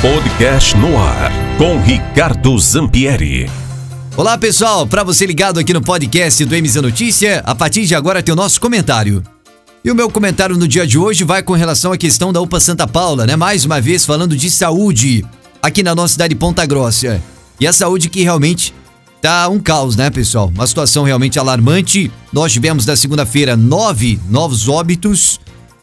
Podcast no ar com Ricardo Zampieri. Olá pessoal, para você ligado aqui no podcast do MZ Notícia, a partir de agora tem o nosso comentário. E o meu comentário no dia de hoje vai com relação à questão da UPA Santa Paula, né? Mais uma vez falando de saúde aqui na nossa cidade de Ponta Grossa. E a saúde que realmente tá um caos, né, pessoal? Uma situação realmente alarmante. Nós tivemos na segunda-feira nove novos óbitos,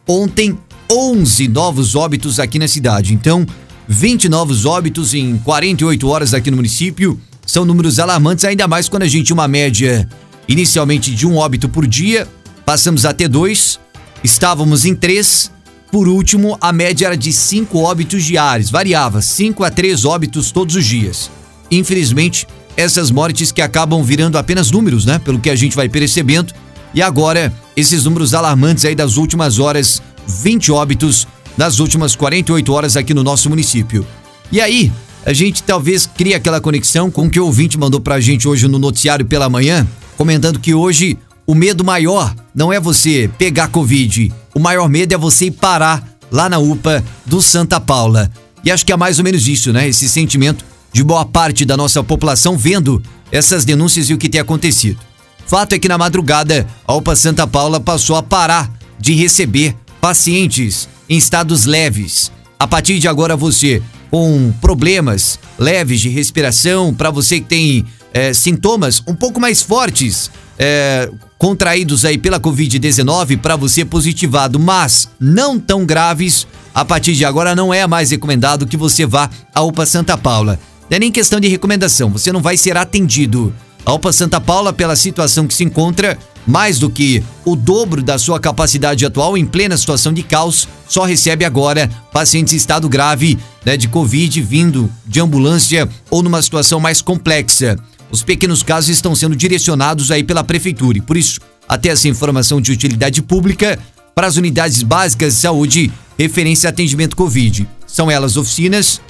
ontem 11 novos óbitos aqui na cidade. Então, 20 novos óbitos em 48 horas aqui no município. São números alarmantes, ainda mais quando a gente tinha uma média inicialmente de um óbito por dia, passamos a ter dois, estávamos em três. Por último, a média era de cinco óbitos diários, variava, cinco a três óbitos todos os dias. Infelizmente, essas mortes que acabam virando apenas números, né? Pelo que a gente vai percebendo. E agora, esses números alarmantes aí das últimas horas, 20 óbitos nas últimas 48 horas aqui no nosso município. E aí, a gente talvez crie aquela conexão com o que o ouvinte mandou pra gente hoje no noticiário pela manhã, comentando que hoje o medo maior não é você pegar Covid, o maior medo é você ir parar lá na UPA do Santa Paula. E acho que é mais ou menos isso, né? Esse sentimento de boa parte da nossa população vendo essas denúncias e o que tem acontecido. Fato é que na madrugada, a UPA Santa Paula passou a parar de receber pacientes em estados leves. A partir de agora, você com problemas leves de respiração, para você que tem é, sintomas um pouco mais fortes, é, contraídos aí pela Covid-19, para você positivado, mas não tão graves, a partir de agora não é mais recomendado que você vá à UPA Santa Paula. Não é nem questão de recomendação, você não vai ser atendido. A UPA Santa Paula, pela situação que se encontra, mais do que o dobro da sua capacidade atual em plena situação de caos, só recebe agora pacientes em estado grave né, de Covid vindo de ambulância ou numa situação mais complexa. Os pequenos casos estão sendo direcionados aí pela prefeitura e por isso, até essa informação de utilidade pública para as unidades básicas de saúde referência a atendimento Covid. São elas oficinas,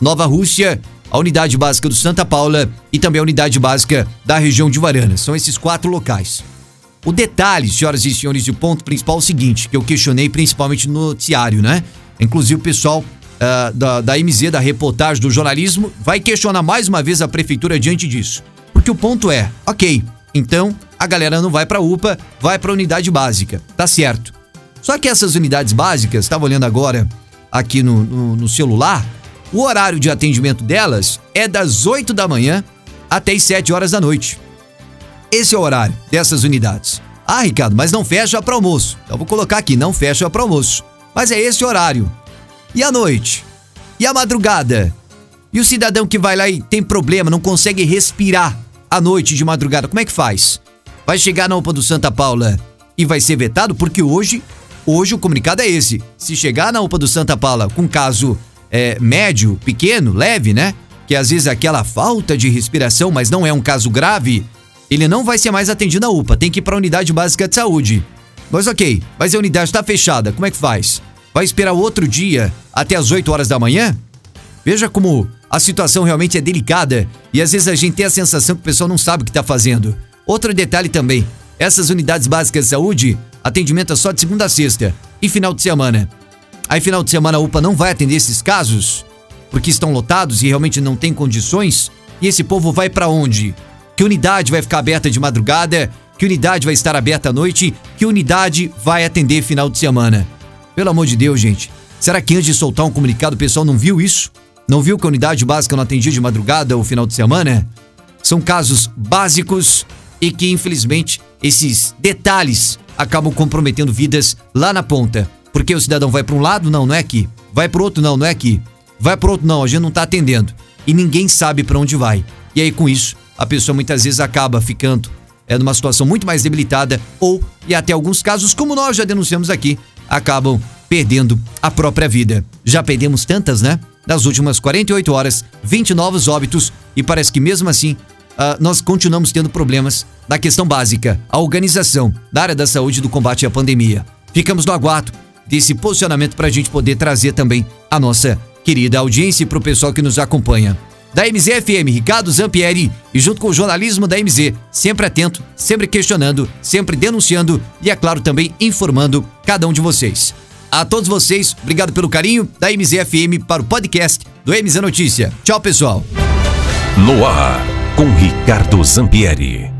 Nova Rússia, a unidade básica do Santa Paula e também a unidade básica da região de Varana. São esses quatro locais. O detalhe, senhoras e senhores, o ponto principal é o seguinte, que eu questionei principalmente no noticiário, né? Inclusive o pessoal uh, da, da MZ, da reportagem do jornalismo, vai questionar mais uma vez a prefeitura diante disso. Porque o ponto é, ok, então a galera não vai pra UPA, vai pra unidade básica, tá certo. Só que essas unidades básicas, estava olhando agora aqui no, no, no celular, o horário de atendimento delas é das 8 da manhã até as 7 horas da noite. Esse é o horário dessas unidades. Ah, Ricardo, mas não fecha para almoço. Então vou colocar aqui, não fecha para almoço. Mas é esse horário. E a noite? E a madrugada? E o cidadão que vai lá e tem problema, não consegue respirar à noite de madrugada, como é que faz? Vai chegar na UPA do Santa Paula e vai ser vetado? Porque hoje, hoje o comunicado é esse. Se chegar na UPA do Santa Paula com caso é, médio, pequeno, leve, né? Que às vezes é aquela falta de respiração, mas não é um caso grave, ele não vai ser mais atendido na UPA, tem que ir para a unidade básica de saúde. Mas ok, mas a unidade está fechada, como é que faz? Vai esperar outro dia até as 8 horas da manhã? Veja como a situação realmente é delicada e às vezes a gente tem a sensação que o pessoal não sabe o que está fazendo. Outro detalhe também: essas unidades básicas de saúde, atendimento é só de segunda a sexta e final de semana. Aí, final de semana, a UPA não vai atender esses casos porque estão lotados e realmente não tem condições. E esse povo vai para onde? Que unidade vai ficar aberta de madrugada? Que unidade vai estar aberta à noite? Que unidade vai atender final de semana? Pelo amor de Deus, gente. Será que antes de soltar um comunicado o pessoal não viu isso? Não viu que a unidade básica não atendia de madrugada ou final de semana? São casos básicos e que, infelizmente, esses detalhes acabam comprometendo vidas lá na ponta. Porque o cidadão vai para um lado, não, não é aqui. Vai para outro, não, não é aqui. Vai para outro, não, a gente não está atendendo. E ninguém sabe para onde vai. E aí, com isso, a pessoa muitas vezes acaba ficando é numa situação muito mais debilitada ou, e até alguns casos, como nós já denunciamos aqui, acabam perdendo a própria vida. Já perdemos tantas, né? Nas últimas 48 horas, 20 novos óbitos e parece que mesmo assim uh, nós continuamos tendo problemas na questão básica, a organização da área da saúde do combate à pandemia. Ficamos no aguardo desse posicionamento para a gente poder trazer também a nossa querida audiência e para o pessoal que nos acompanha da MZFM, Ricardo Zampieri, e junto com o jornalismo da MZ, sempre atento, sempre questionando, sempre denunciando e, é claro, também informando cada um de vocês. A todos vocês, obrigado pelo carinho da MZFM para o podcast do MZ Notícia. Tchau, pessoal. No ar, com Ricardo Zampieri.